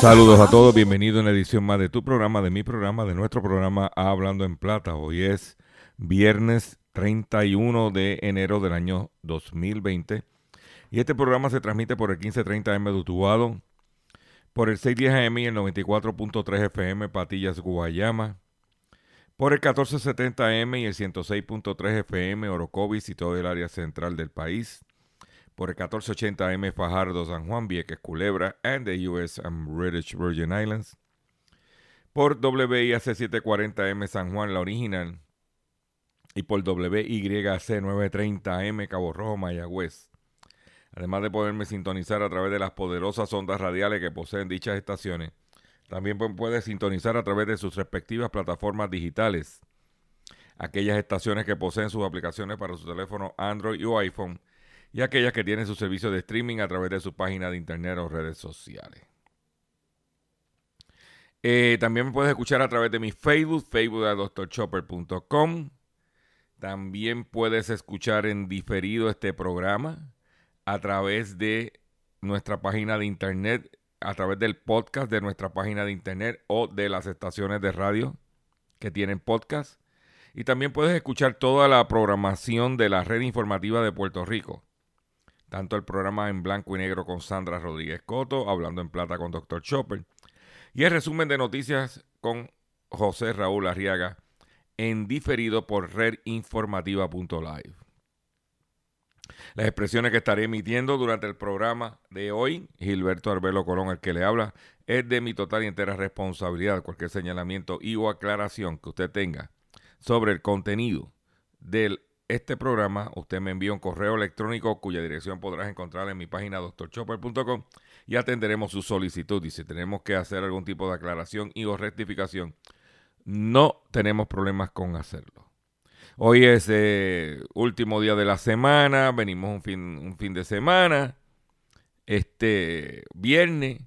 Saludos a todos, bienvenido a una edición más de tu programa, de mi programa, de nuestro programa Hablando en Plata. Hoy es viernes 31 de enero del año 2020 y este programa se transmite por el 1530M de Utuado, por el 610 AM y el 94.3 FM Patillas Guayama, por el 1470M y el 106.3 FM Orocovis y todo el área central del país, por el 1480M Fajardo, San Juan, Vieques, Culebra, and the US and British Virgin Islands. Por WIAC 740M San Juan, la original. Y por WYC 930M Cabo Rojo, Mayagüez. Además de poderme sintonizar a través de las poderosas ondas radiales que poseen dichas estaciones, también pu- puede sintonizar a través de sus respectivas plataformas digitales. Aquellas estaciones que poseen sus aplicaciones para su teléfono Android o iPhone y aquellas que tienen su servicio de streaming a través de su página de internet o redes sociales. Eh, también me puedes escuchar a través de mi Facebook, facebook de drchopper.com. También puedes escuchar en diferido este programa a través de nuestra página de internet, a través del podcast de nuestra página de internet o de las estaciones de radio que tienen podcast. Y también puedes escuchar toda la programación de la red informativa de Puerto Rico. Tanto el programa en blanco y negro con Sandra Rodríguez Coto, hablando en plata con Dr. Chopper, y el resumen de noticias con José Raúl Arriaga en diferido por redinformativa.live. Las expresiones que estaré emitiendo durante el programa de hoy, Gilberto Arbelo Colón, el que le habla, es de mi total y entera responsabilidad. Cualquier señalamiento y o aclaración que usted tenga sobre el contenido de este programa, usted me envía un correo electrónico cuya dirección podrás encontrar en mi página drchopper.com y atenderemos su solicitud. Y si tenemos que hacer algún tipo de aclaración y o rectificación, no tenemos problemas con hacerlo. Hoy es eh, último día de la semana, venimos un fin, un fin de semana, este viernes,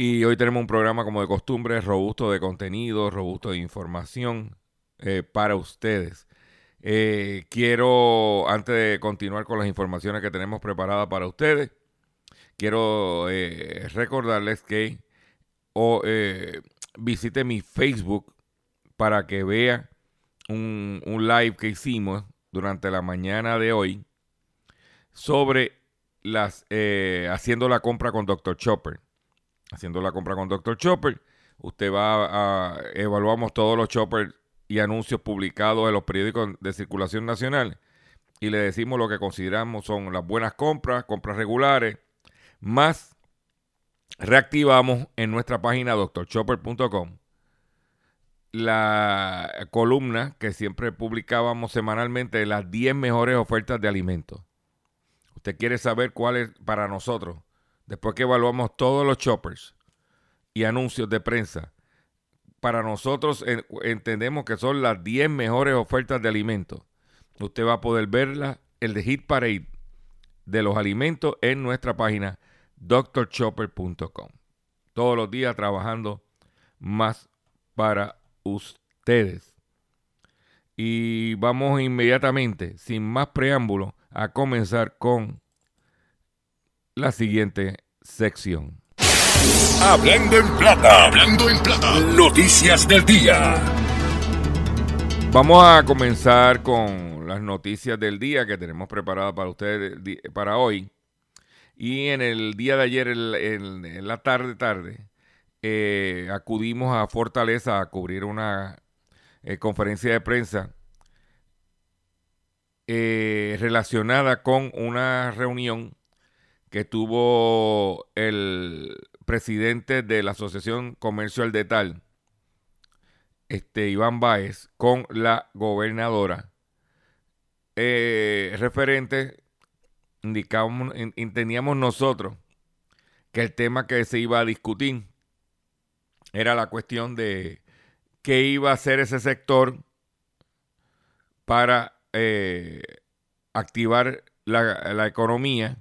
y hoy tenemos un programa como de costumbre, robusto de contenido, robusto de información eh, para ustedes. Eh, quiero, antes de continuar con las informaciones que tenemos preparadas para ustedes, quiero eh, recordarles que eh, visite mi Facebook para que vea un, un live que hicimos durante la mañana de hoy sobre las haciendo la compra con Dr. Chopper. Haciendo la compra con Dr. Chopper, usted va a evaluamos todos los choppers y anuncios publicados en los periódicos de circulación nacional y le decimos lo que consideramos son las buenas compras, compras regulares, más reactivamos en nuestra página drchopper.com la columna que siempre publicábamos semanalmente de las 10 mejores ofertas de alimentos. Usted quiere saber cuál es para nosotros, después que evaluamos todos los choppers y anuncios de prensa, para nosotros en- entendemos que son las 10 mejores ofertas de alimentos. Usted va a poder verla, el de Hit Parade de los alimentos en nuestra página drchopper.com. Todos los días trabajando más para ustedes. Y vamos inmediatamente, sin más preámbulo, a comenzar con la siguiente sección. Hablando en plata. Hablando en plata. Noticias del día. Vamos a comenzar con las noticias del día que tenemos preparadas para ustedes para hoy. Y en el día de ayer, en la tarde, tarde, eh, acudimos a Fortaleza a cubrir una eh, conferencia de prensa eh, relacionada con una reunión que tuvo el presidente de la Asociación Comercio de Tal, este, Iván Báez, con la gobernadora. Eh, referente, indicábamos, entendíamos nosotros que el tema que se iba a discutir era la cuestión de qué iba a hacer ese sector para eh, activar la, economía.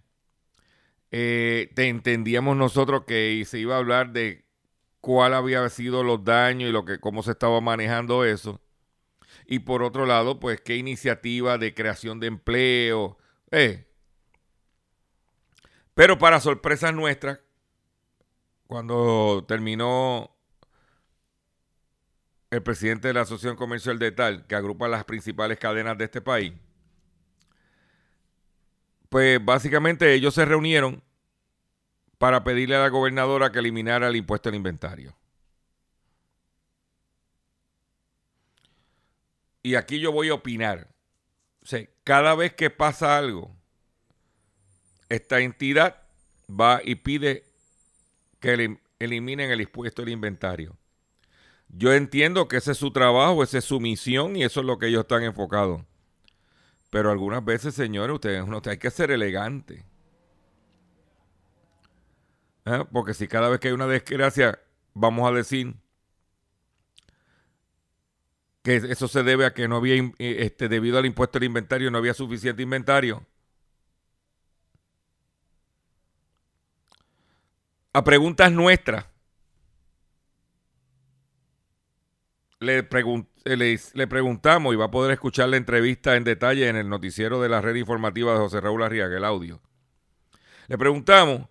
Eh, entendíamos nosotros que se iba a hablar de cuál había sido los daños y lo que cómo se estaba manejando eso. Y por otro lado, pues qué iniciativa de creación de empleo. Eh. Pero para sorpresa nuestra, cuando terminó el presidente de la Asociación Comercial de Tal, que agrupa las principales cadenas de este país, pues básicamente ellos se reunieron para pedirle a la gobernadora que eliminara el impuesto al inventario. Y aquí yo voy a opinar. O sea, cada vez que pasa algo, esta entidad va y pide que eliminen el impuesto al inventario. Yo entiendo que ese es su trabajo, esa es su misión y eso es lo que ellos están enfocados. Pero algunas veces, señores, ustedes uno hay que ser elegante. ¿Eh? Porque si cada vez que hay una desgracia, vamos a decir que eso se debe a que no había, eh, este, debido al impuesto al inventario, no había suficiente inventario. A preguntas nuestras, le, le, preguntamos y va a poder escuchar la entrevista en detalle en el noticiero de la red informativa de José Raúl Arriaga, el audio. Le preguntamos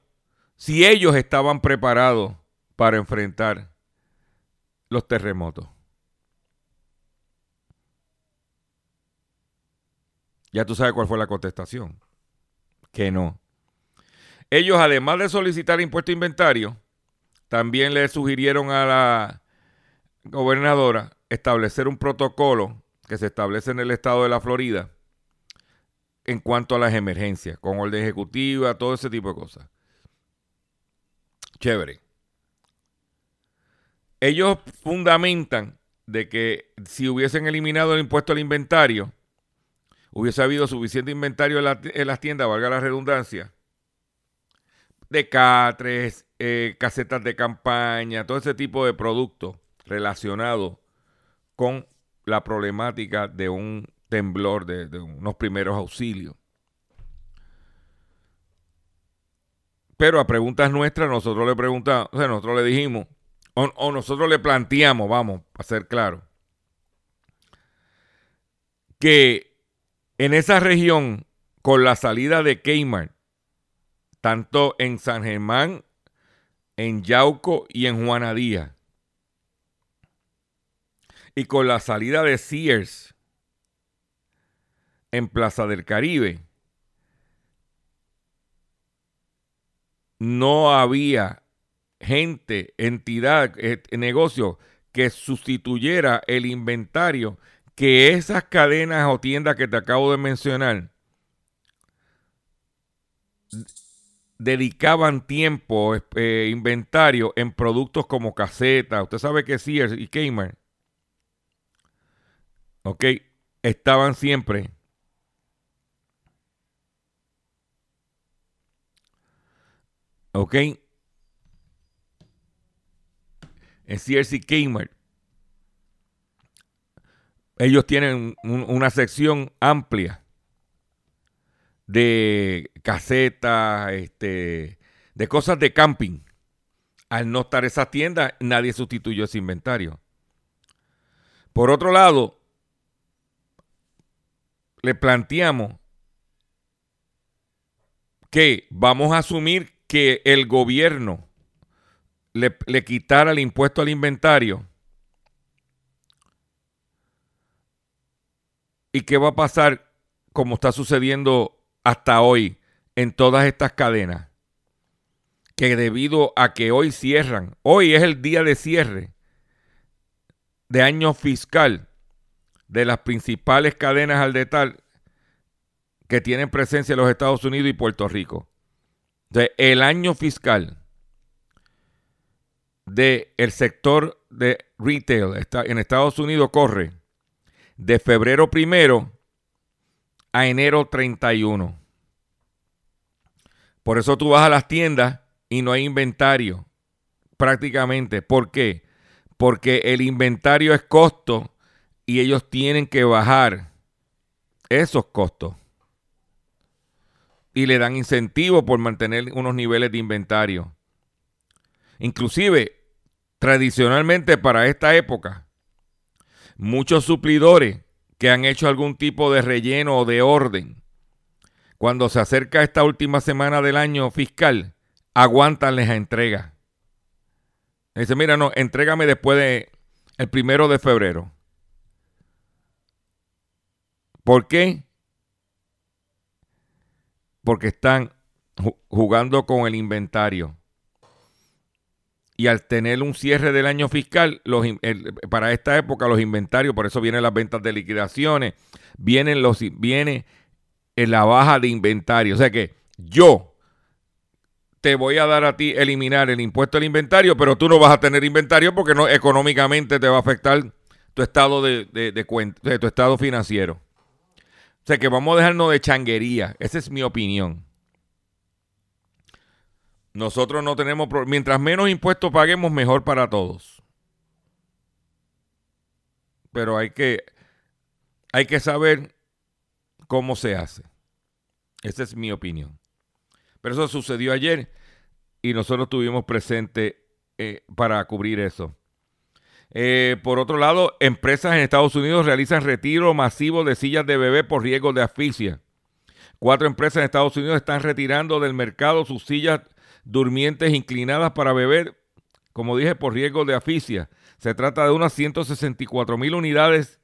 si ellos estaban preparados para enfrentar los terremotos. Ya tú sabes cuál fue la contestación. Que no. Ellos, además de solicitar impuesto inventario, también le sugirieron a la gobernadora establecer un protocolo que se establece en el estado de la Florida en cuanto a las emergencias, con orden ejecutiva, todo ese tipo de cosas. Chévere. Ellos fundamentan de que si hubiesen eliminado el impuesto al inventario, hubiese habido suficiente inventario en, las tiendas, valga la redundancia, de catres, eh, casetas de campaña, todo ese tipo de productos relacionado con la problemática de un temblor, de, unos primeros auxilios. Pero a preguntas nuestras, nosotros le preguntamos, o sea, nosotros le dijimos, o, nosotros le planteamos, vamos, a ser claro, que en esa región, con la salida de Kmart, tanto en San Germán, en Yauco y en Juanadía, y con la salida de Sears en Plaza del Caribe, no había gente, entidad, eh, negocio que sustituyera el inventario que esas cadenas o tiendas que te acabo de mencionar dedicaban tiempo, eh, inventario en productos como casetas. Usted sabe que Sears y Kmart ¿ok? Estaban siempre ¿ok? En CRC Kmart. Ellos tienen una sección amplia de casetas, este, de cosas de camping. Al no estar esa tienda, nadie sustituyó ese inventario. Por otro lado, le planteamos que vamos a asumir que el gobierno le, quitara el impuesto al inventario. ¿Y qué va a pasar como está sucediendo hasta hoy en todas estas cadenas? Que debido a que hoy cierran, hoy es el día de cierre de año fiscal, de las principales cadenas al detalle que tienen presencia en los Estados Unidos y Puerto Rico. el año fiscal del sector de retail en Estados Unidos corre de febrero primero a enero 31. Por eso tú vas a las tiendas y no hay inventario prácticamente. ¿Por qué? Porque el inventario es costo y ellos tienen que bajar esos costos. Y le dan incentivo por mantener unos niveles de inventario. Inclusive, tradicionalmente para esta época, muchos suplidores que han hecho algún tipo de relleno o de orden, cuando se acerca esta última semana del año fiscal, aguantan la entrega. Dice, mira, no, entrégame después de el primero de febrero. ¿Por qué? Porque están jugando con el inventario. Y al tener un cierre del año fiscal, para esta época los inventarios, por eso vienen las ventas de liquidaciones, vienen los, viene en la baja de inventario. O sea que yo te voy a dar a ti eliminar el impuesto al inventario, pero tú no vas a tener inventario porque no económicamente te va a afectar tu estado de, de cuenta, de tu estado financiero. O sea que vamos a dejarnos de changuería. Esa es mi opinión. Nosotros no tenemos, mientras menos impuestos paguemos, mejor para todos. Pero hay que, hay que saber cómo se hace. Esa es mi opinión. Pero eso sucedió ayer y nosotros estuvimos presentes eh, para cubrir eso. Eh, por otro lado, empresas en Estados Unidos realizan retiro masivo de sillas de bebé por riesgo de asfixia. Cuatro empresas en Estados Unidos están retirando del mercado sus sillas durmientes inclinadas para beber, como dije, por riesgo de asfixia. Se trata de unas 164 mil unidades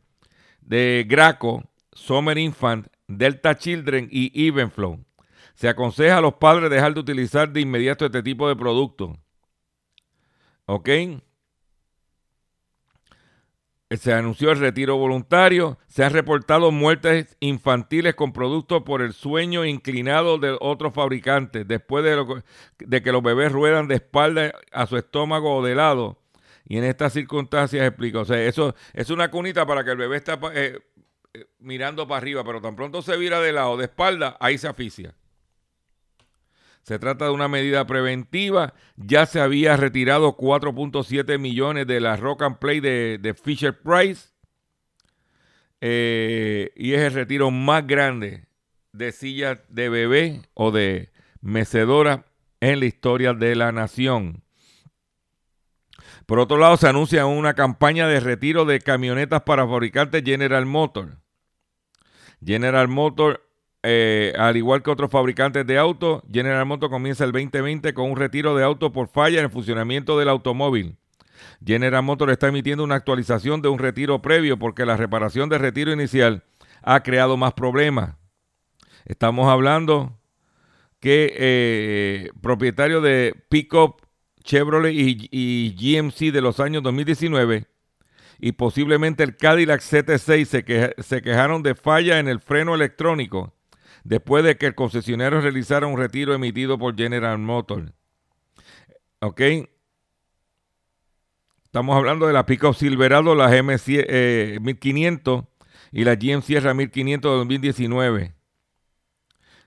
de Graco, Summer Infant, Delta Children y Evenflow. Se aconseja a los padres dejar de utilizar de inmediato este tipo de producto. ¿Ok? Se anunció el retiro voluntario. Se han reportado muertes infantiles con productos por el sueño inclinado de otros fabricantes después de, que los bebés ruedan de espalda a su estómago o de lado. Y en estas circunstancias explico. O sea, eso es una cunita para que el bebé esté eh, eh, mirando para arriba, pero tan pronto se vira de lado, de espalda, ahí se aficia. Se trata de una medida preventiva. Ya se había retirado 4.7 millones de la Rock and Play de, Fisher Price. Eh, y es el retiro más grande de sillas de bebé o de mecedora en la historia de la nación. Por otro lado, se anuncia una campaña de retiro de camionetas para fabricantes General Motors. General Motors eh, al igual que otros fabricantes de autos, General Motors comienza el 2020 con un retiro de autos por falla en el funcionamiento del automóvil. General Motors está emitiendo una actualización de un retiro previo porque la reparación del retiro inicial ha creado más problemas. Estamos hablando que eh, propietarios de Pickup, Chevrolet y, GMC de los años 2019 y posiblemente el Cadillac CT6 se, se quejaron de falla en el freno electrónico después de que el concesionario realizara un retiro emitido por General Motors. ¿Ok? Estamos hablando de la Pickup Silverado, la GM 1500 y la GM Sierra 1500 de 2019,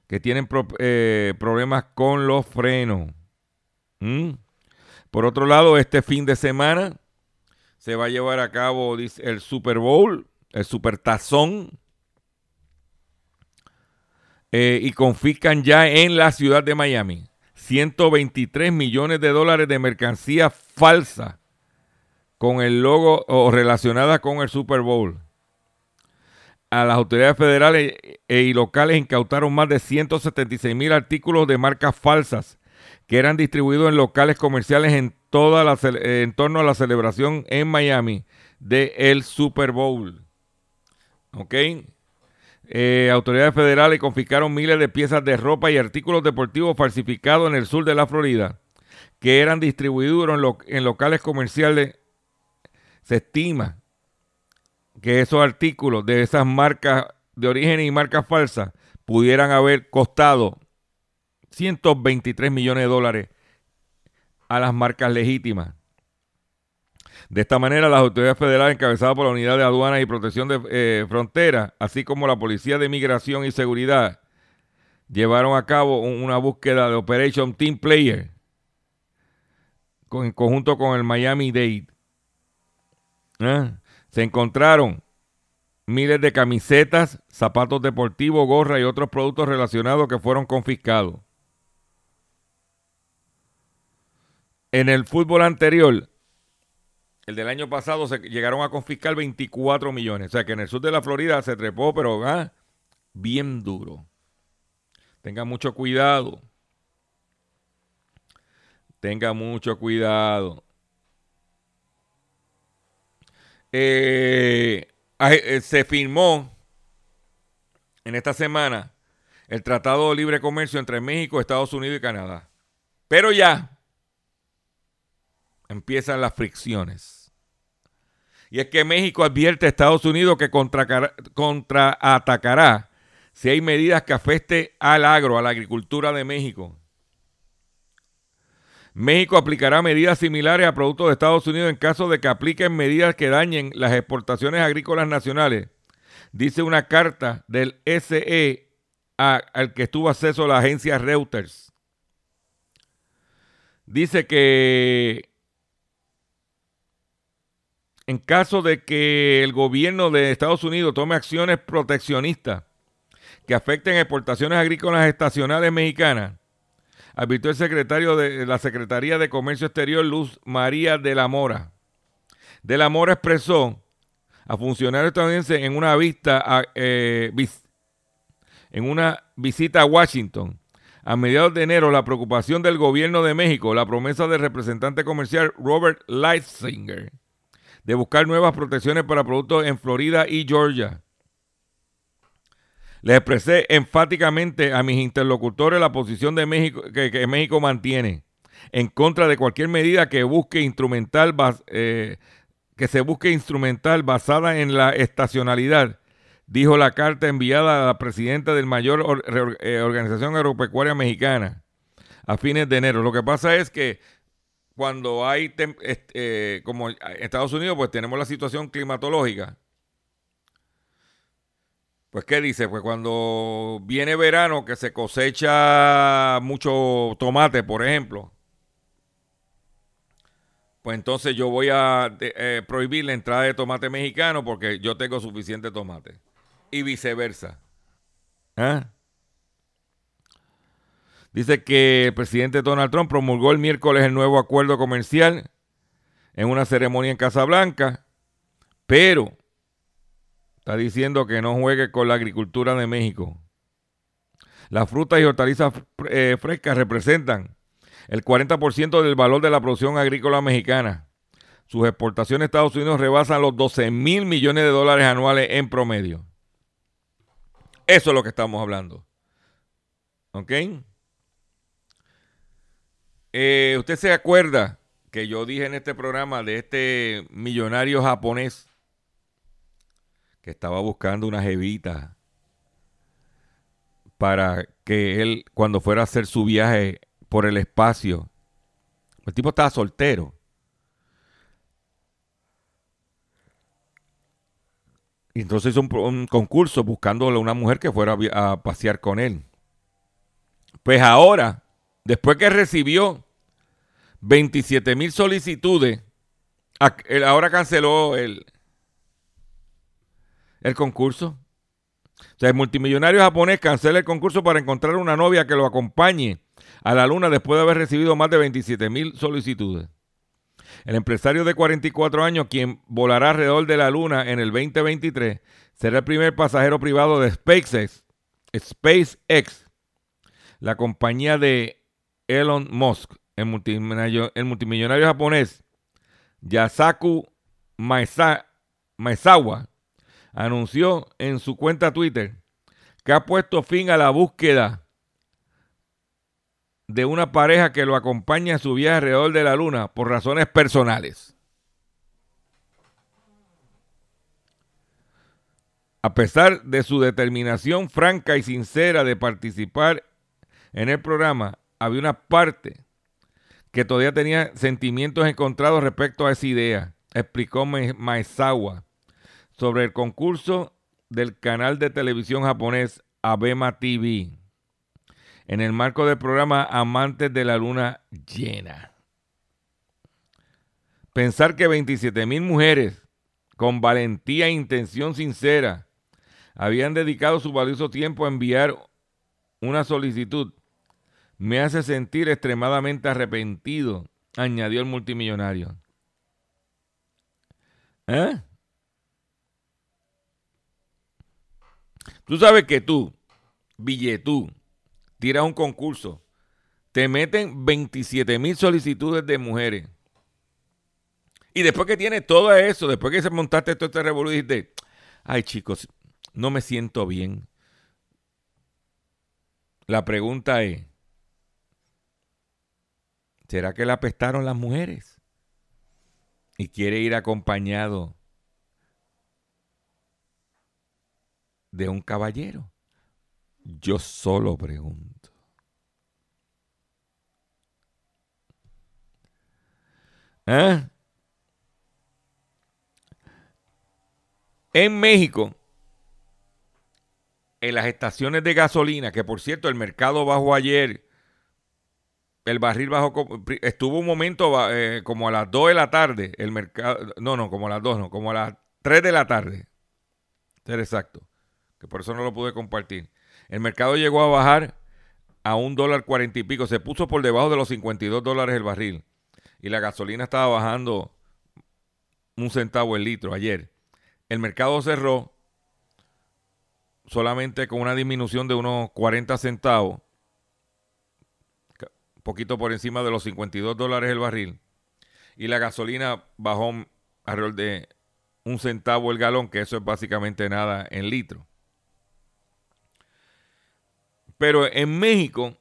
que tienen eh, problemas con los frenos. ¿Mm? Por otro lado, este fin de semana se va a llevar a cabo el Super Bowl, el Super Tazón eh, y confiscan ya en la ciudad de Miami 123 millones de dólares de mercancía falsa con el logo o relacionada con el Super Bowl. A las autoridades federales e, y locales incautaron más de 176 mil artículos de marcas falsas que eran distribuidos en locales comerciales en, toda la, en torno a la celebración en Miami del el Super Bowl. ¿Ok? Eh, autoridades federales confiscaron miles de piezas de ropa y artículos deportivos falsificados en el sur de la Florida, que eran distribuidos en, locales comerciales. Se estima que esos artículos de esas marcas de origen y marcas falsas pudieran haber costado 123 millones de dólares a las marcas legítimas. De esta manera, las autoridades federales encabezadas por la Unidad de Aduanas y Protección de eh, Fronteras, así como la Policía de Migración y Seguridad, llevaron a cabo una búsqueda de Operation Team Player en conjunto con el Miami Dade. ¿Eh? Se encontraron miles de camisetas, zapatos deportivos, gorra y otros productos relacionados que fueron confiscados. En el fútbol anterior, el del año pasado, se llegaron a confiscar 24 millones. O sea que en el sur de la Florida se trepó, pero ah, bien duro. Tenga mucho cuidado. Tenga mucho cuidado. Eh, eh, se firmó en esta semana el Tratado de Libre Comercio entre México, Estados Unidos y Canadá. Pero ya empiezan las fricciones. Y es que México advierte a Estados Unidos que contraatacará si hay medidas que afecten al agro, a la agricultura de México. México aplicará medidas similares a productos de Estados Unidos en caso de que apliquen medidas que dañen las exportaciones agrícolas nacionales. Dice una carta del SE al que estuvo acceso la agencia Reuters. Dice que en caso de que el gobierno de Estados Unidos tome acciones proteccionistas que afecten exportaciones agrícolas estacionales mexicanas, advirtió el secretario de la Secretaría de Comercio Exterior, Luz María de la Mora. De la Mora expresó a funcionarios estadounidenses en una vista eh, en una visita a Washington a mediados de enero la preocupación del gobierno de México, la promesa del representante comercial Robert Lightzinger de buscar nuevas protecciones para productos en Florida y Georgia. Le expresé enfáticamente a mis interlocutores la posición de México que, México mantiene en contra de cualquier medida que busque instrumental eh, que se busque instrumental basada en la estacionalidad, dijo la carta enviada a la presidenta del mayor eh, organización agropecuaria mexicana a fines de enero. Lo que pasa es que cuando hay, eh, como en Estados Unidos, pues tenemos la situación climatológica pues, ¿qué dice? Pues cuando viene verano, que se cosecha mucho tomate, por ejemplo, pues entonces yo voy a eh, prohibir la entrada de tomate mexicano porque yo tengo suficiente tomate. Y viceversa. ¿Ah? Dice que el presidente Donald Trump promulgó el miércoles el nuevo acuerdo comercial en una ceremonia en Casablanca, pero Está diciendo que no juegue con la agricultura de México. Las frutas y hortalizas eh, frescas representan el 40% del valor de la producción agrícola mexicana. Sus exportaciones a Estados Unidos rebasan los 12 mil millones de dólares anuales en promedio. Eso es lo que estamos hablando. ¿Ok? Eh, usted se acuerda que yo dije en este programa de este millonario japonés que estaba buscando una jevita para que él, cuando fuera a hacer su viaje por el espacio, el tipo estaba soltero. Y entonces hizo un, concurso buscándole a una mujer que fuera a, pasear con él. Pues ahora, después que recibió 27 mil solicitudes, ahora canceló el, el concurso. O sea, el multimillonario japonés cancela el concurso para encontrar una novia que lo acompañe a la luna después de haber recibido más de 27 mil solicitudes. El empresario de 44 años, quien volará alrededor de la luna en el 2023, será el primer pasajero privado de SpaceX, SpaceX la compañía de Elon Musk, el multimillonario, japonés Yasaku Maezawa anunció en su cuenta Twitter que ha puesto fin a la búsqueda de una pareja que lo acompañe a su viaje alrededor de la luna por razones personales. A pesar de su determinación franca y sincera de participar en el programa, había una parte que todavía tenía sentimientos encontrados respecto a esa idea, explicó Maezawa sobre el concurso del canal de televisión japonés Abema TV en el marco del programa Amantes de la Luna Llena. Pensar que 27 mil mujeres con valentía e intención sincera habían dedicado su valioso tiempo a enviar una solicitud me hace sentir extremadamente arrepentido, añadió el multimillonario. ¿Eh? Tú sabes que tú, billetú, tiras un concurso, te meten 27 mil solicitudes de mujeres. Y después que tienes todo eso, después que se montaste todo este revolución, dijiste, ay chicos, no me siento bien. La pregunta es, ¿será que le apestaron las mujeres? Y quiere ir acompañado de un caballero. Yo solo pregunto. ¿Eh? En México, en las estaciones de gasolina, que por cierto el mercado bajó ayer, el barril bajó, estuvo un momento eh, como a las 2 de la tarde, el mercado, no, no, como a las 2, no, como a las 3 de la tarde, ser exacto, que por eso no lo pude compartir. El mercado llegó a bajar a un dólar cuarenta y pico, se puso por debajo de los 52 dólares el barril y la gasolina estaba bajando un centavo el litro ayer. El mercado cerró solamente con una disminución de unos 40 centavos, poquito por encima de los 52 dólares el barril, y la gasolina bajó alrededor de un centavo el galón, que eso es básicamente nada en litro. Pero en México,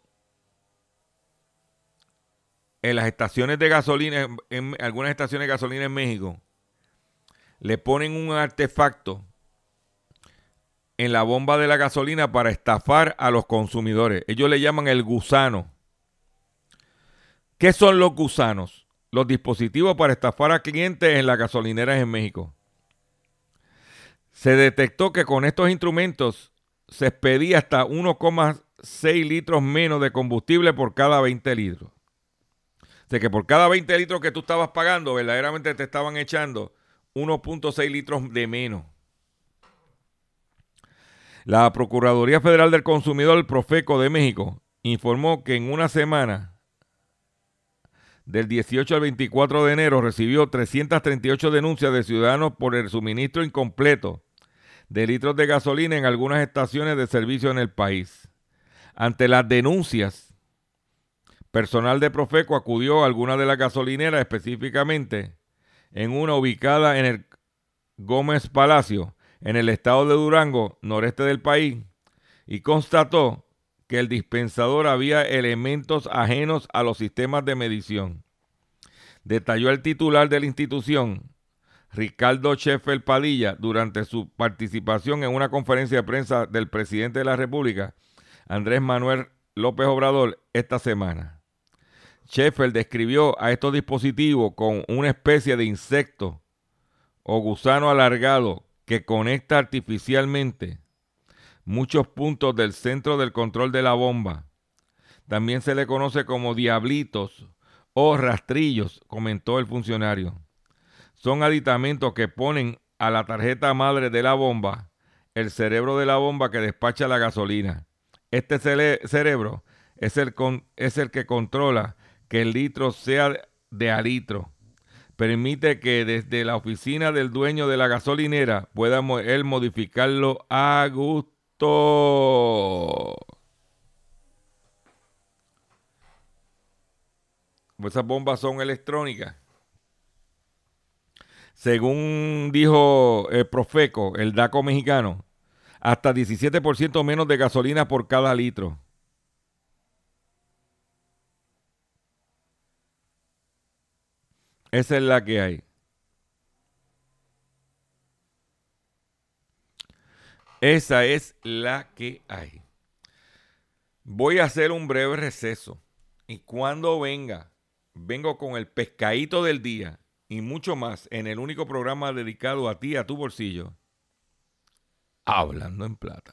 en las estaciones de gasolina, en algunas estaciones de gasolina en México, le ponen un artefacto en la bomba de la gasolina para estafar a los consumidores. Ellos le llaman el gusano. ¿Qué son los gusanos? Los dispositivos para estafar a clientes en las gasolineras en México. Se detectó que con estos instrumentos se expedía hasta 1,6 litros menos de combustible por cada 20 litros. O sea que por cada 20 litros que tú estabas pagando, verdaderamente te estaban echando 1.6 litros de menos. La Procuraduría Federal del Consumidor, Profeco de México, informó que en una semana, del 18 al 24 de enero, recibió 338 denuncias de ciudadanos por el suministro incompleto de litros de gasolina en algunas estaciones de servicio en el país. Ante las denuncias, personal de Profeco acudió a algunas de las gasolineras, específicamente en una ubicada en el Gómez Palacio, en el estado de Durango, noreste del país, y constató que el dispensador había elementos ajenos a los sistemas de medición. Detalló el titular de la institución, Ricardo Sheffield Padilla, durante su participación en una conferencia de prensa del presidente de la República, Andrés Manuel López Obrador, esta semana. Sheffield describió a estos dispositivos con una especie de insecto o gusano alargado que conecta artificialmente muchos puntos del centro del control de la bomba. También se le conoce como diablitos o rastrillos, comentó el funcionario. Son aditamentos que ponen a la tarjeta madre de la bomba el cerebro de la bomba que despacha la gasolina. Este cerebro es el, es el que controla que el litro sea de a litro permite que desde la oficina del dueño de la gasolinera pueda él modificarlo a gusto. Esas bombas son electrónicas. Según dijo el Profeco, el DACO mexicano, hasta 17% menos de gasolina por cada litro. Esa es la que hay. Esa es la que hay. Voy a hacer un breve receso. Y cuando venga, vengo con el pescadito del día y mucho más en el único programa dedicado a ti, a tu bolsillo. Hablando en plata.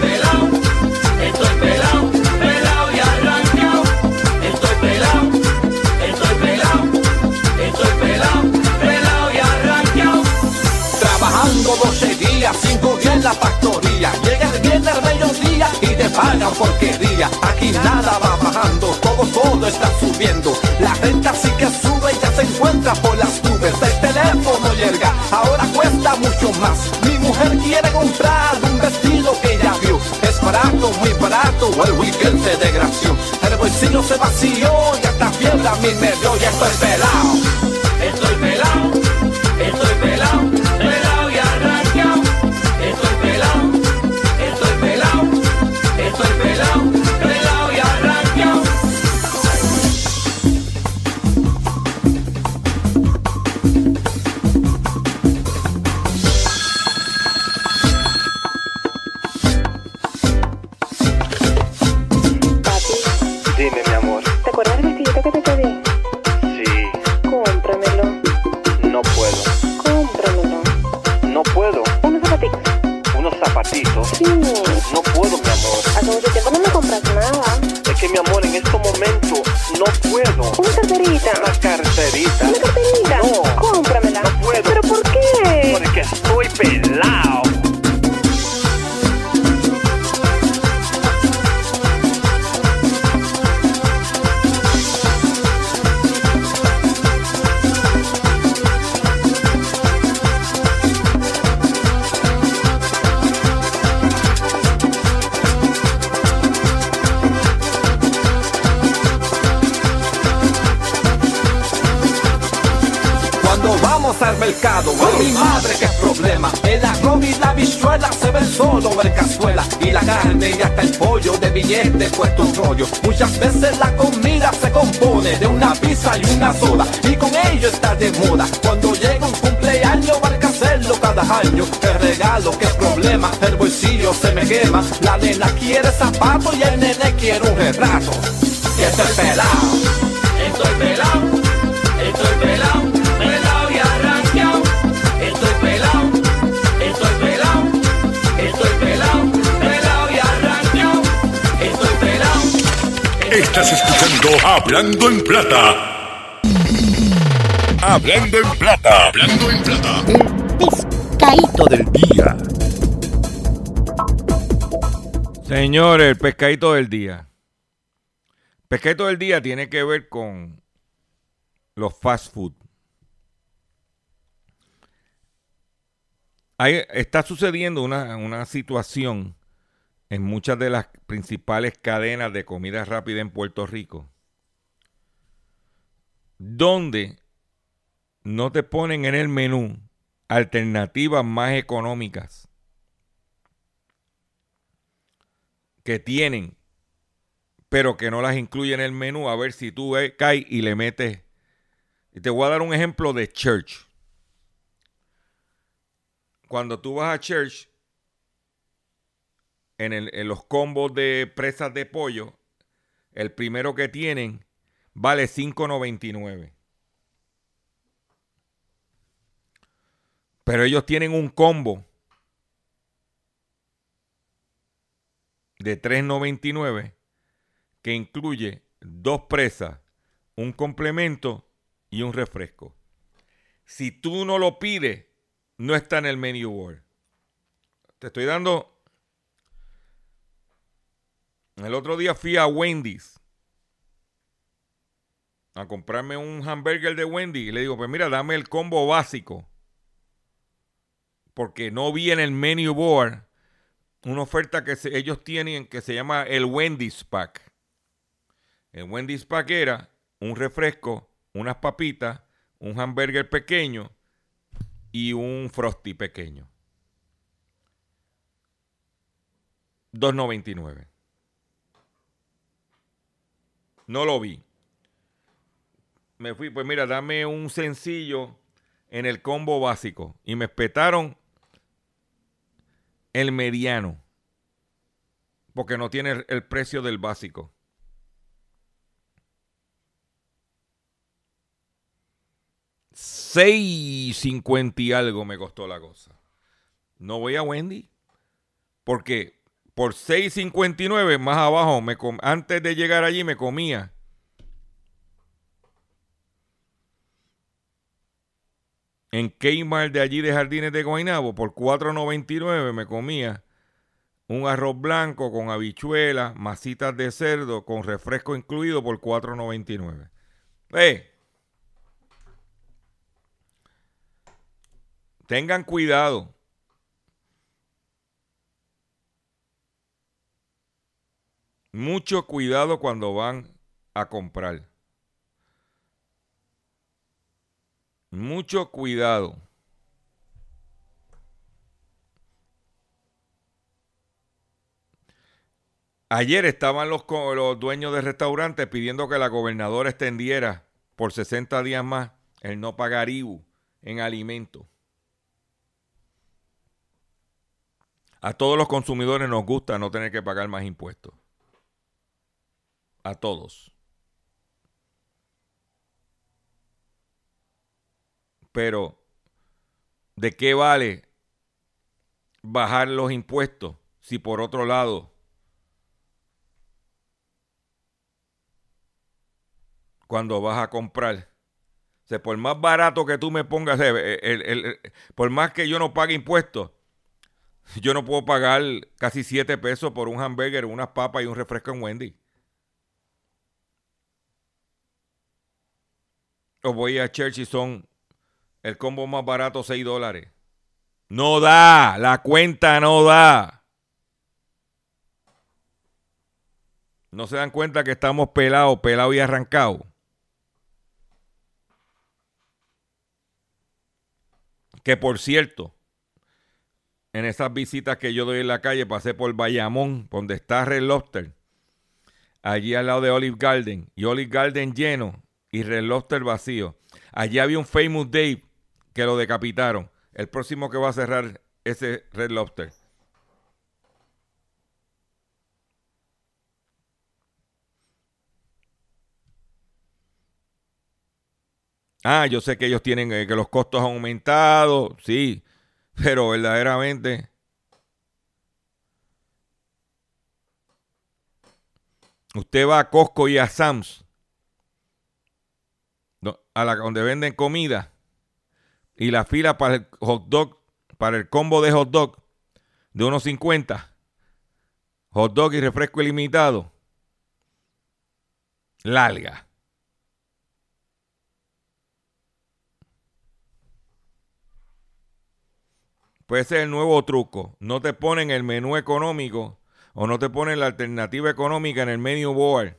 estoy la factoría. Llega el viernes mediodía y te pagan porquería. Aquí nada va bajando, todo, todo está subiendo. La renta sí que sube y ya se encuentra por las nubes. El teléfono llega, ahora cuesta mucho más. Mi mujer quiere comprar un vestido que ella vio. Es barato, muy barato, el weekend se desgració. El bolsillo se vació y hasta fiebre a mí me dio. Ya estoy pelado, Dime, mi amor. Nene quiere un retrato. Y estoy pelado. Estoy pelado. Estoy pelado, pelado y arranqueado. Estoy pelado, estoy pelado, estoy pelado, pelado y arranqueado. Estoy pelado. Estás escuchando Hablando en Plata. Hablando en Plata. Hablando en Plata. Señores, el pescadito del día. Pescadito del día tiene que ver con los fast food. Ahí está sucediendo una, una situación en muchas de las principales cadenas de comida rápida en Puerto Rico, donde no te ponen en el menú alternativas más económicas que tienen, pero que no las incluyen en el menú, a ver si tú caes y le metes. Y te voy a dar un ejemplo de Church. Cuando tú vas a Church, en, en los combos de presas de pollo, el primero que tienen vale 5.99. Pero ellos tienen un combo de 3.99 que incluye dos presas, un complemento y un refresco. Si tú no lo pides, no está en el menu board. Te estoy dando... El otro día fui a Wendy's a comprarme un hamburger de Wendy y le digo, pues mira, dame el combo básico. Porque no vi en el menu board una oferta que ellos tienen que se llama el Wendy's Pack. El Wendy's Pack era un refresco, unas papitas, un hamburger pequeño y un frosty pequeño. 2.99. No lo vi. Me fui, pues mira, dame un sencillo en el combo básico. Y me espetaron el mediano. Porque no tiene el, precio del básico. Seis cincuenta y algo me costó la cosa. No voy a Wendy. Porque por 6.59 más abajo, me antes de llegar allí me comía en Kmart de allí de Jardines de Guaynabo por 4.99 me comía un arroz blanco con habichuelas, masitas de cerdo con refresco incluido por 4.99. ¡Eh! Tengan cuidado. Mucho cuidado cuando van a comprar. Mucho cuidado. Ayer estaban los, los dueños de restaurantes pidiendo que la gobernadora extendiera por 60 días más el no pagar IBU en alimentos. A todos los consumidores nos gusta no tener que pagar más impuestos. A todos. Pero, ¿de qué vale bajar los impuestos si por otro lado cuando vas a comprar. O sea, por más barato que tú me pongas, eh, el- el- el- por más que yo no pague impuestos, yo no puedo pagar casi 7 pesos por un hamburger, unas papas y un refresco en Wendy. O voy a Church y son el combo más barato 6 dólares. No da, la cuenta no da. No se dan cuenta que estamos pelados, pelados y arrancados. Que por cierto, en esas visitas que yo doy en la calle, pasé por Bayamón, donde está Red Lobster, allí al lado de Olive Garden, y Olive Garden lleno y Red Lobster vacío. Allí había un Famous Dave que lo decapitaron. El próximo que va a cerrar ese Red Lobster. Ah, yo sé que ellos tienen eh, que los costos han aumentado, sí, pero verdaderamente usted va a Costco y a Sam's, a la donde venden comida y la fila para el hot dog, para el combo de hot dog de unos 50, hot dog y refresco ilimitado, larga. Puede ser el nuevo truco. No te ponen el menú económico o no te ponen la alternativa económica en el menu board.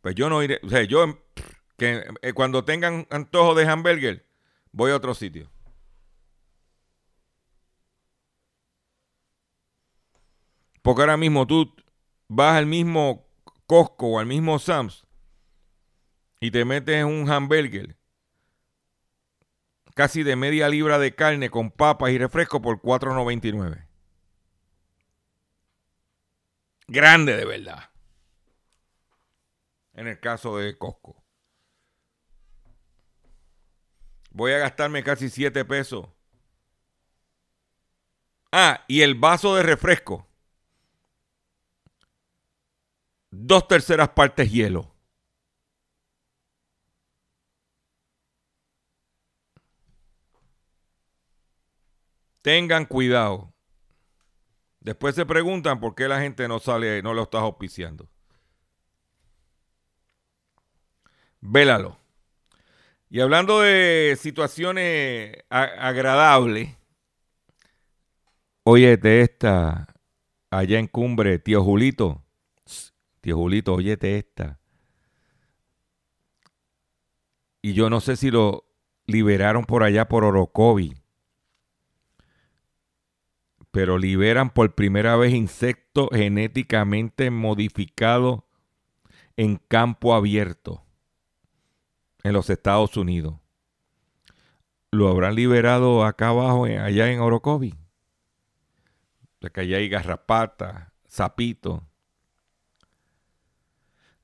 Pues yo no iré. O sea, yo que eh, cuando tengan antojo de hamburger, voy a otro sitio. Porque ahora mismo tú vas al mismo Costco o al mismo Sam's y te metes un hamburger casi de media libra de carne con papas y refresco por 4.99. Grande de verdad. En el caso de Costco. Voy a gastarme casi 7 pesos. Ah, y el vaso de refresco. Dos terceras partes hielo. Tengan cuidado. Después se preguntan por qué la gente no sale, no lo está auspiciando. Vélalo. Y hablando de situaciones agradables, óyete esta, allá en Cumbre, tío Julito. Tío Julito, óyete esta. Y yo no sé si lo liberaron por allá por Orocovi. Pero liberan por primera vez insectos genéticamente modificados en campo abierto en los Estados Unidos. ¿Lo habrán liberado acá abajo, allá en Orocovi? De que allá hay garrapata, sapito.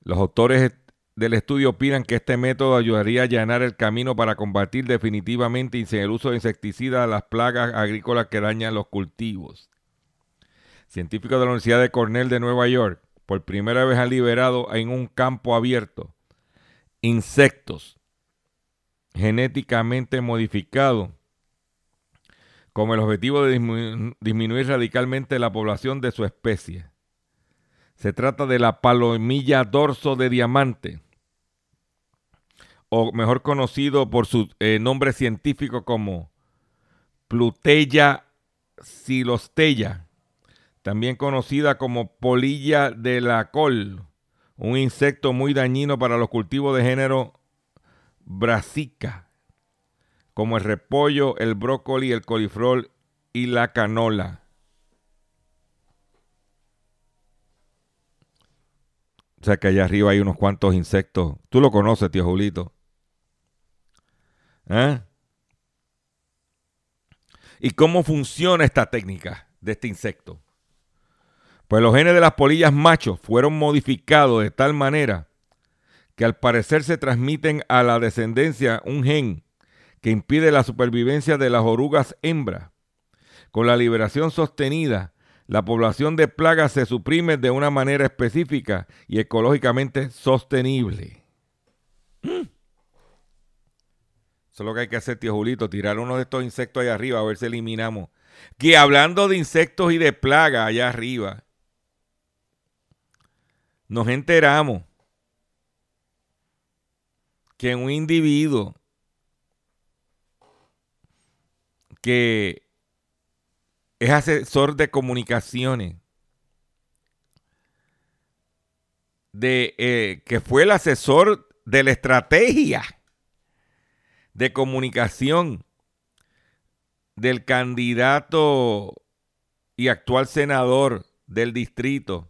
Los autores del estudio opinan que este método ayudaría a allanar el camino para combatir definitivamente y sin el uso de insecticidas las plagas agrícolas que dañan los cultivos. Científicos de la Universidad de Cornell de Nueva York por primera vez han liberado en un campo abierto insectos genéticamente modificados con el objetivo de disminuir, radicalmente la población de su especie. Se trata de la palomilla dorso de diamante, o mejor conocido por su eh, nombre científico como Plutella silostella, también conocida como polilla de la col, un insecto muy dañino para los cultivos de género brassica, como el repollo, el brócoli, el coliflor y la canola. O sea que allá arriba hay unos cuantos insectos. Tú lo conoces, tío Julito. ¿Eh? ¿Y cómo funciona esta técnica de este insecto? Pues los genes de las polillas machos fueron modificados de tal manera que al parecer se transmiten a la descendencia un gen que impide la supervivencia de las orugas hembras. Con la liberación sostenida, la población de plagas se suprime de una manera específica y ecológicamente sostenible. Mm. Eso es lo que hay que hacer, tío Julito, tirar uno de estos insectos allá arriba a ver si eliminamos. Que hablando de insectos y de plagas allá arriba, nos enteramos que un individuo que es asesor de comunicaciones, de, eh, que fue el asesor de la estrategia de comunicación del candidato y actual senador del distrito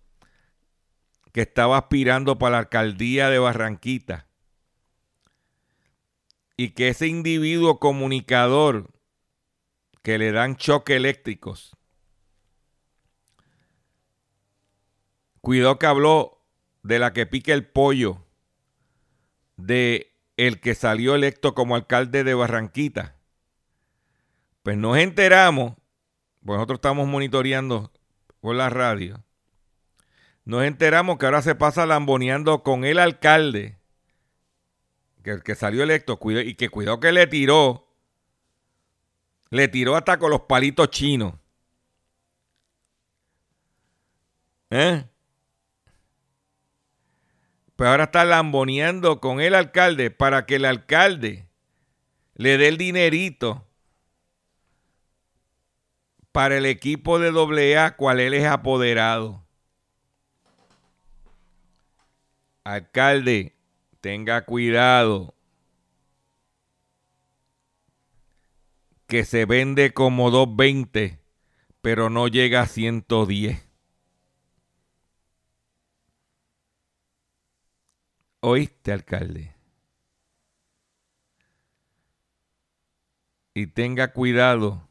que estaba aspirando para la alcaldía de Barranquita y que ese individuo comunicador que le dan choque eléctricos, cuidado que habló de la que pique el pollo de el que salió electo como alcalde de Barranquita. Pues nos enteramos, pues nosotros estamos monitoreando por la radio, nos enteramos que ahora se pasa lamboneando con el alcalde, que que salió electo, y que cuidado que le tiró, le tiró hasta con los palitos chinos. ¿Eh? Pues ahora está lamboneando con el alcalde para que el alcalde le dé el dinerito para el equipo de AA, cual él es apoderado. Alcalde, tenga cuidado. Que se vende como 220, pero no llega a 110. ¿Oíste, alcalde? Y tenga cuidado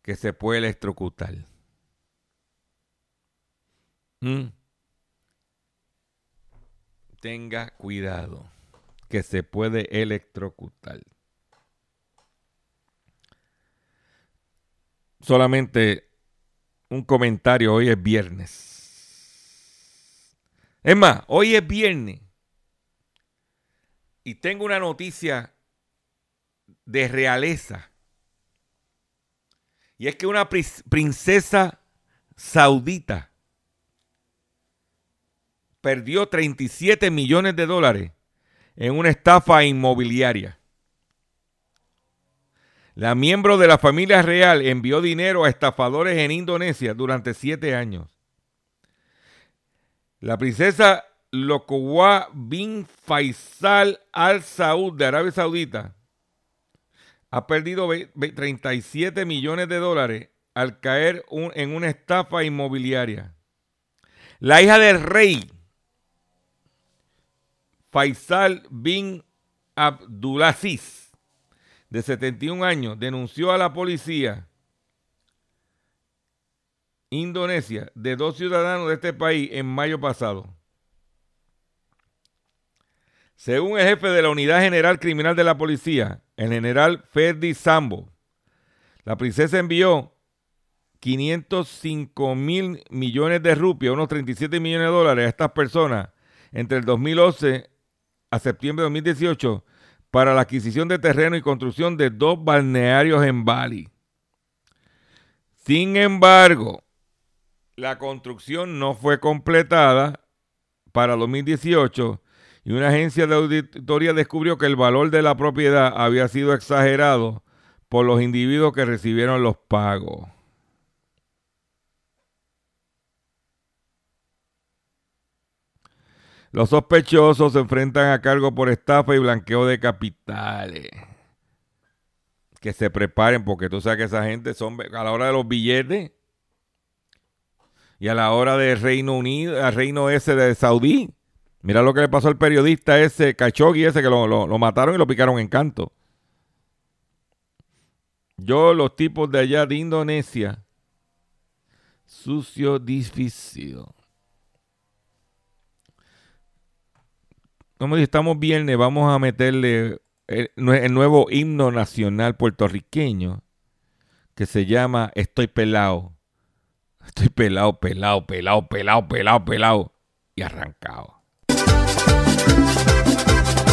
que se puede electrocutar. ¿Mm? Tenga cuidado que se puede electrocutar. Solamente un comentario, hoy es viernes. Es más, hoy es viernes y tengo una noticia de realeza. Y es que una princesa saudita perdió 37 millones de dólares en una estafa inmobiliaria. La miembro de la familia real envió dinero a estafadores en Indonesia durante siete años. La princesa Lokowa bin Faisal Al Saud de Arabia Saudita ha perdido 37 millones de dólares al caer en una estafa inmobiliaria. La hija del rey, Faisal bin Abdulaziz, de 71 años, denunció a la policía Indonesia de dos ciudadanos de este país en mayo pasado. Según el jefe de la Unidad General Criminal de la Policía, el general Ferdi Sambo, la princesa envió 505 mil millones de rupias, unos 37 millones de dólares a estas personas entre el 2011 a septiembre de 2018 para la adquisición de terreno y construcción de dos balnearios en Bali. Sin embargo, la construcción no fue completada para 2018 y una agencia de auditoría descubrió que el valor de la propiedad había sido exagerado por los individuos que recibieron los pagos. Los sospechosos se enfrentan a cargo por estafa y blanqueo de capitales. Que se preparen porque tú sabes que esa gente son a la hora de los billetes y a la hora del Reino Unido, al Reino ese de Saudí. Mira lo que le pasó al periodista ese, Khashoggi ese, que lo, lo mataron y lo picaron en canto. Yo, los tipos de allá de Indonesia, sucio, difícil. Como estamos viernes, vamos a meterle el, nuevo himno nacional puertorriqueño que se llama Estoy pelado. Estoy pelado, pelado, pelado, pelado, pelado, pelado y arrancado.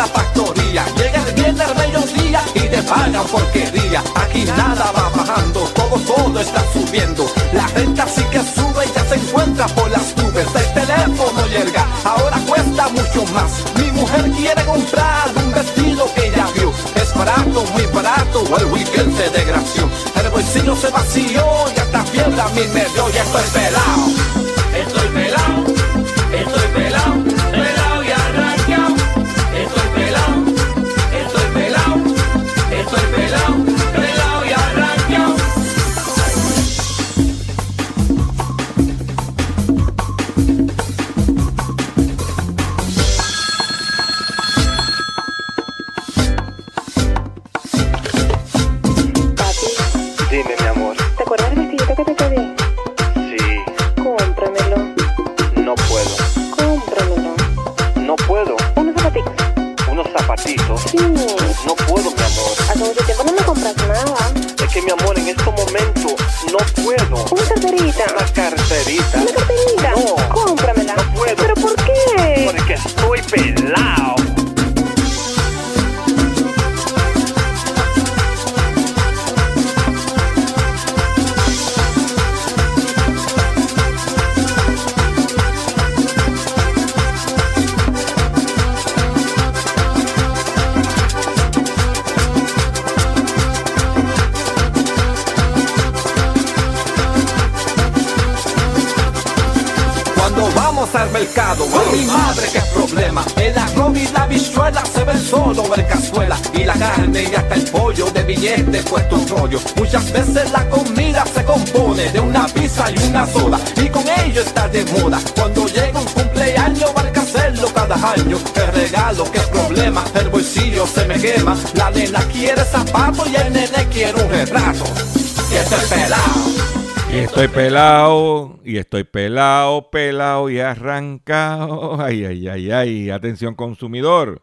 la factoría. Llega el viernes al mediodía y te pagan porquería. Aquí nada va bajando, todo, todo está subiendo. La renta sí que sube y ya se encuentra por las nubes. El teléfono llega, ahora cuesta mucho más. Mi mujer quiere comprar un vestido que ya vio. Es barato, muy barato, el weekend se desgració. El bolsillo se vació y hasta fiebre a mí me dio. Ya estoy pelado, Muchas veces la comida se compone de una pizza y una soda y con ello está de moda. Cuando llega un cumpleaños va a hacerlo cada año. Qué regalo, qué problema, el bolsillo se me quema. La nena quiere zapato y el nene quiere un retrato. Y este pelado, Y estoy pelado, y estoy pelado, pelado y arrancado. Ay, ay, ay, ay. Atención consumidor.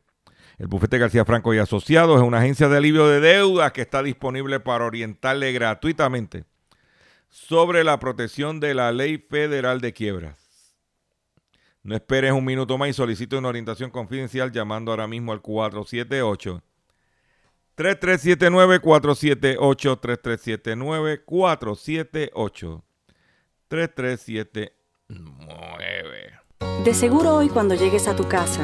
El bufete García Franco y Asociados es una agencia de alivio de deudas que está disponible para orientarle gratuitamente sobre la protección de la ley federal de quiebras. No esperes un minuto más y solicite una orientación confidencial llamando ahora mismo al 478 3379 478 3379 478 3379 De seguro hoy cuando llegues a tu casa,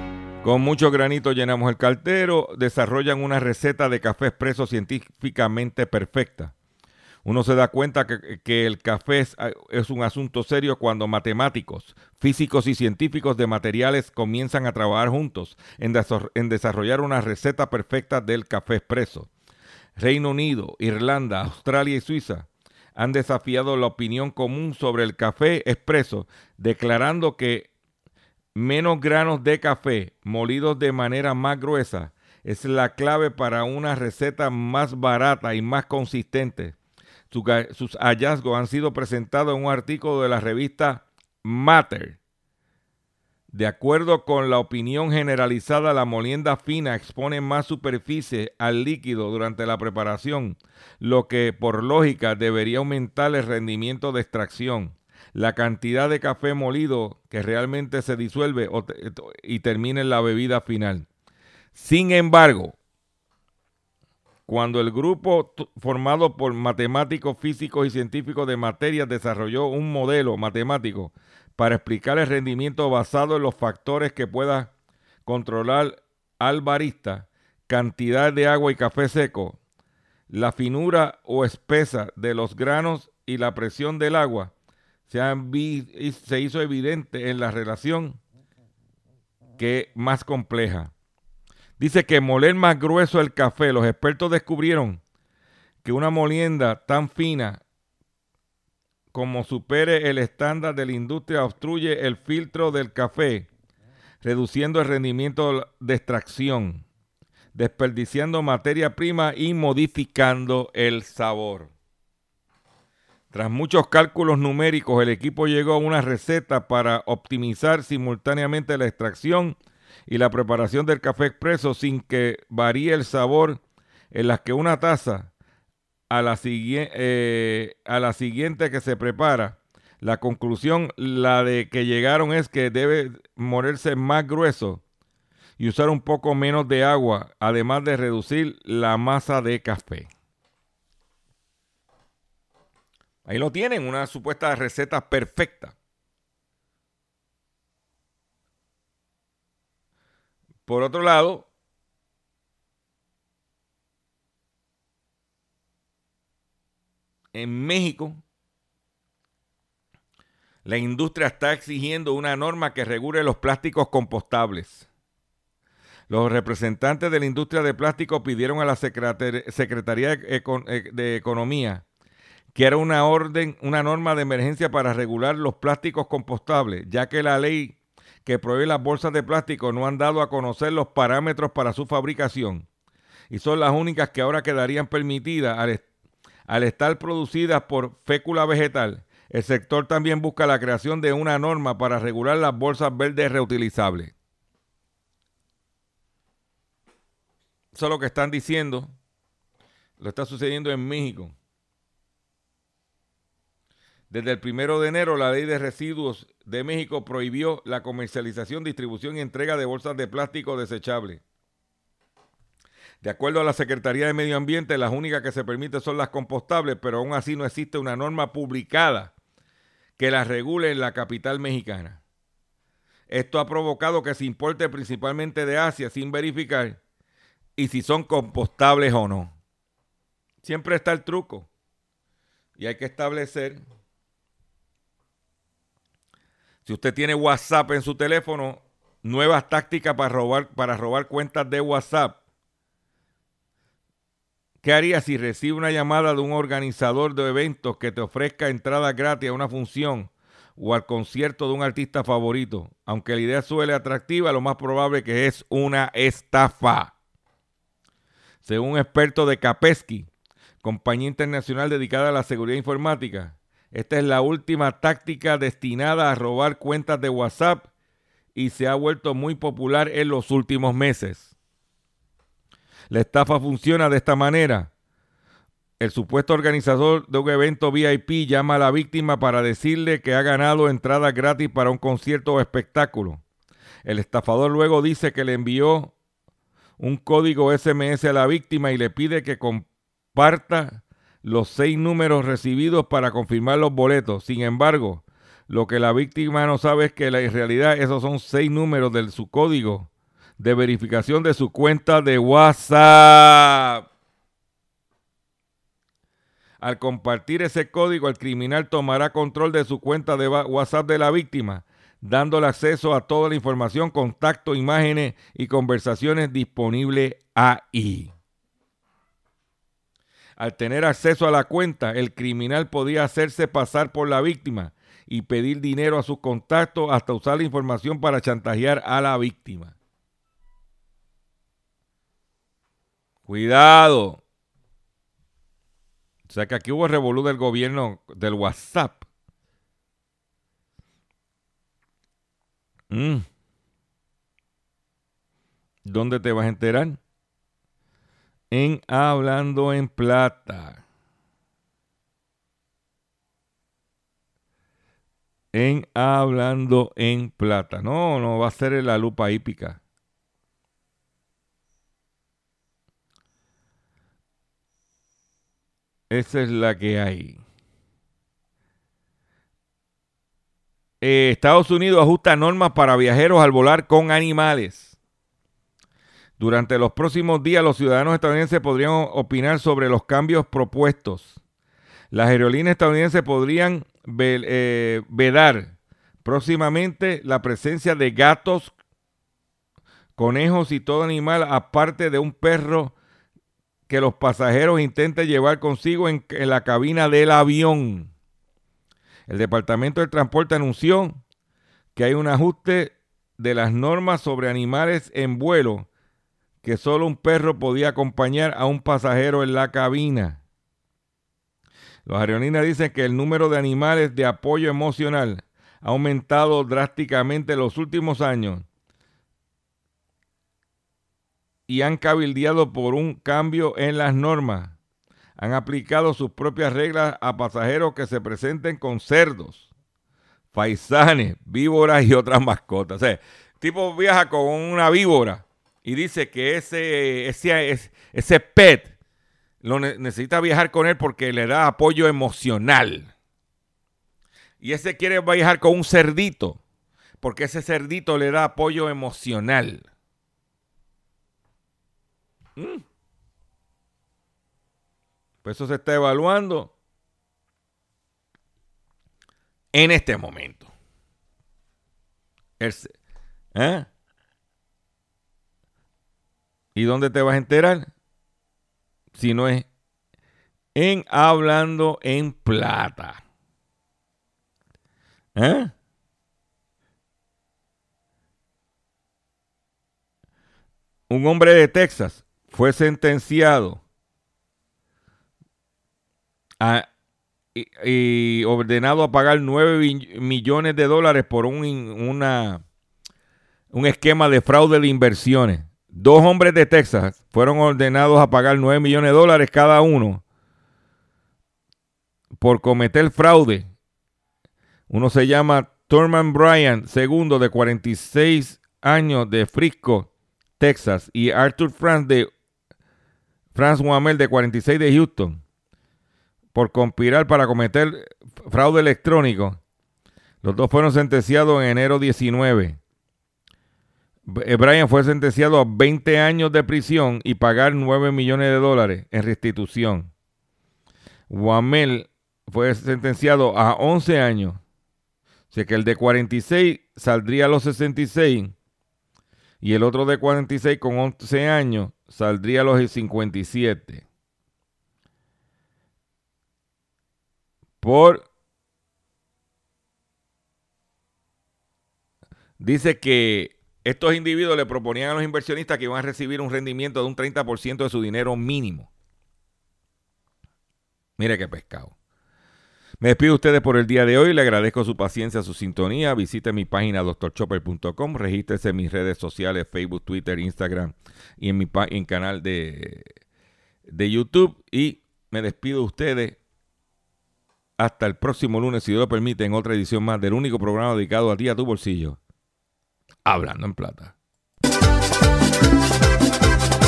Con mucho granito llenamos el cartero, desarrollan una receta de café expreso científicamente perfecta. Uno se da cuenta que, el café es, es, un asunto serio cuando matemáticos, físicos y científicos de materiales comienzan a trabajar juntos en, en desarrollar una receta perfecta del café expreso. Reino Unido, Irlanda, Australia y Suiza han desafiado la opinión común sobre el café expreso, declarando que menos granos de café molidos de manera más gruesa es la clave para una receta más barata y más consistente. Sus hallazgos han sido presentados en un artículo de la revista Matter. De acuerdo con la opinión generalizada, la molienda fina expone más superficie al líquido durante la preparación, lo que por lógica debería aumentar el rendimiento de extracción la cantidad de café molido que realmente se disuelve y termina en la bebida final. Sin embargo, cuando el grupo formado por matemáticos, físicos y científicos de materias desarrolló un modelo matemático para explicar el rendimiento basado en los factores que pueda controlar al barista, cantidad de agua y café seco, la finura o espesa de los granos y la presión del agua, se, se hizo evidente en la relación que más compleja. Dice que moler más grueso el café, los expertos descubrieron que una molienda tan fina como supere el estándar de la industria obstruye el filtro del café, reduciendo el rendimiento de extracción, desperdiciando materia prima y modificando el sabor. Tras muchos cálculos numéricos, el equipo llegó a una receta para optimizar simultáneamente la extracción y la preparación del café expreso sin que varíe el sabor en las que una taza a la, eh, a la siguiente que se prepara. La conclusión, la de que llegaron es que debe morirse más grueso y usar un poco menos de agua, además de reducir la masa de café. Ahí lo tienen, una supuesta receta perfecta. Por otro lado, en México, la industria está exigiendo una norma que regule los plásticos compostables. Los representantes de la industria de plástico pidieron a la Secretaría de Economía que era una orden, una norma de emergencia para regular los plásticos compostables, ya que la ley que prohíbe las bolsas de plástico no han dado a conocer los parámetros para su fabricación y son las únicas que ahora quedarían permitidas al, al estar producidas por fécula vegetal. El sector también busca la creación de una norma para regular las bolsas verdes reutilizables. Eso es lo que están diciendo. Lo está sucediendo en México. Desde el primero de enero, la ley de residuos de México prohibió la comercialización, distribución y entrega de bolsas de plástico desechables. De acuerdo a la Secretaría de Medio Ambiente, las únicas que se permiten son las compostables, pero aún así no existe una norma publicada que las regule en la capital mexicana. Esto ha provocado que se importe principalmente de Asia sin verificar y si son compostables o no. Siempre está el truco. Y hay que establecer. Si usted tiene WhatsApp en su teléfono, nuevas tácticas para robar, para robar cuentas de WhatsApp. ¿Qué haría si recibe una llamada de un organizador de eventos que te ofrezca entrada gratis a una función o al concierto de un artista favorito? Aunque la idea suele atractiva, lo más probable que es una estafa. Según un experto de Kapesky, compañía internacional dedicada a la seguridad informática, esta es la última táctica destinada a robar cuentas de WhatsApp y se ha vuelto muy popular en los últimos meses. La estafa funciona de esta manera. El supuesto organizador de un evento VIP llama a la víctima para decirle que ha ganado entradas gratis para un concierto o espectáculo. El estafador luego dice que le envió un código SMS a la víctima y le pide que comparta los seis números recibidos para confirmar los boletos. Sin embargo, lo que la víctima no sabe es que en realidad esos son seis números de su código de verificación de su cuenta de WhatsApp. Al compartir ese código, el criminal tomará control de su cuenta de WhatsApp de la víctima, dándole acceso a toda la información, contacto, imágenes y conversaciones disponibles ahí. Al tener acceso a la cuenta, el criminal podía hacerse pasar por la víctima y pedir dinero a sus contactos hasta usar la información para chantajear a la víctima. Cuidado. O sea que aquí hubo revolú del gobierno del WhatsApp. Mm. ¿Dónde te vas a enterar? En Hablando en Plata. En Hablando en Plata. No, no va a ser la lupa hípica. Esa es la que hay. Eh, Estados Unidos ajusta normas para viajeros al volar con animales. Durante los próximos días los ciudadanos estadounidenses podrían opinar sobre los cambios propuestos. Las aerolíneas estadounidenses podrían eh, vedar próximamente la presencia de gatos, conejos y todo animal aparte de un perro que los pasajeros intenten llevar consigo en, la cabina del avión. El Departamento del Transporte anunció que hay un ajuste de las normas sobre animales en vuelo, que solo un perro podía acompañar a un pasajero en la cabina. Los aerolíneas dicen que el número de animales de apoyo emocional ha aumentado drásticamente en los últimos años y han cabildeado por un cambio en las normas. Han aplicado sus propias reglas a pasajeros que se presenten con cerdos, faisanes, víboras y otras mascotas. O sea, tipo viaja con una víbora y dice que ese, ese, ese pet lo necesita viajar con él porque le da apoyo emocional. Y ese quiere viajar con un cerdito porque ese cerdito le da apoyo emocional. Mm. Pues eso se está evaluando en este momento. ¿eh? ¿Y dónde te vas a enterar? Si no es en Hablando en Plata. ¿Eh? Un hombre de Texas fue sentenciado y, ordenado a pagar 9 millones de dólares por un, un esquema de fraude de inversiones. Dos hombres de Texas fueron ordenados a pagar 9 millones de dólares cada uno por cometer fraude Uno se llama Thurman Bryan, segundo de 46 años de Frisco, Texas, y Arthur Franz de Franz Wamel de 46 de Houston, por conspirar para cometer fraude electrónico. Los dos fueron sentenciados en enero 19. B- Bryan fue sentenciado a 20 años de prisión y pagar 9 millones de dólares en restitución. Wamel fue sentenciado a 11 años. O sea que el de 46 saldría a los 66 y el otro de 46 con 11 años saldría a los 57. Por dice que estos individuos le proponían a los inversionistas que iban a recibir un rendimiento de un 30% de su dinero mínimo. Mire qué pescado. Me despido de ustedes por el día de hoy. Le agradezco su paciencia, su sintonía. Visite mi página doctorchopper.com. Regístrese en mis redes sociales, Facebook, Twitter, Instagram y en mi en canal de, de YouTube. Y me despido de ustedes hasta el próximo lunes, si Dios lo permite, en otra edición más del único programa dedicado a ti, a tu bolsillo. Hablando en plata.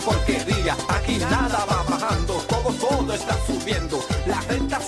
porquería. Aquí nada va bajando, todo, todo está subiendo. La renta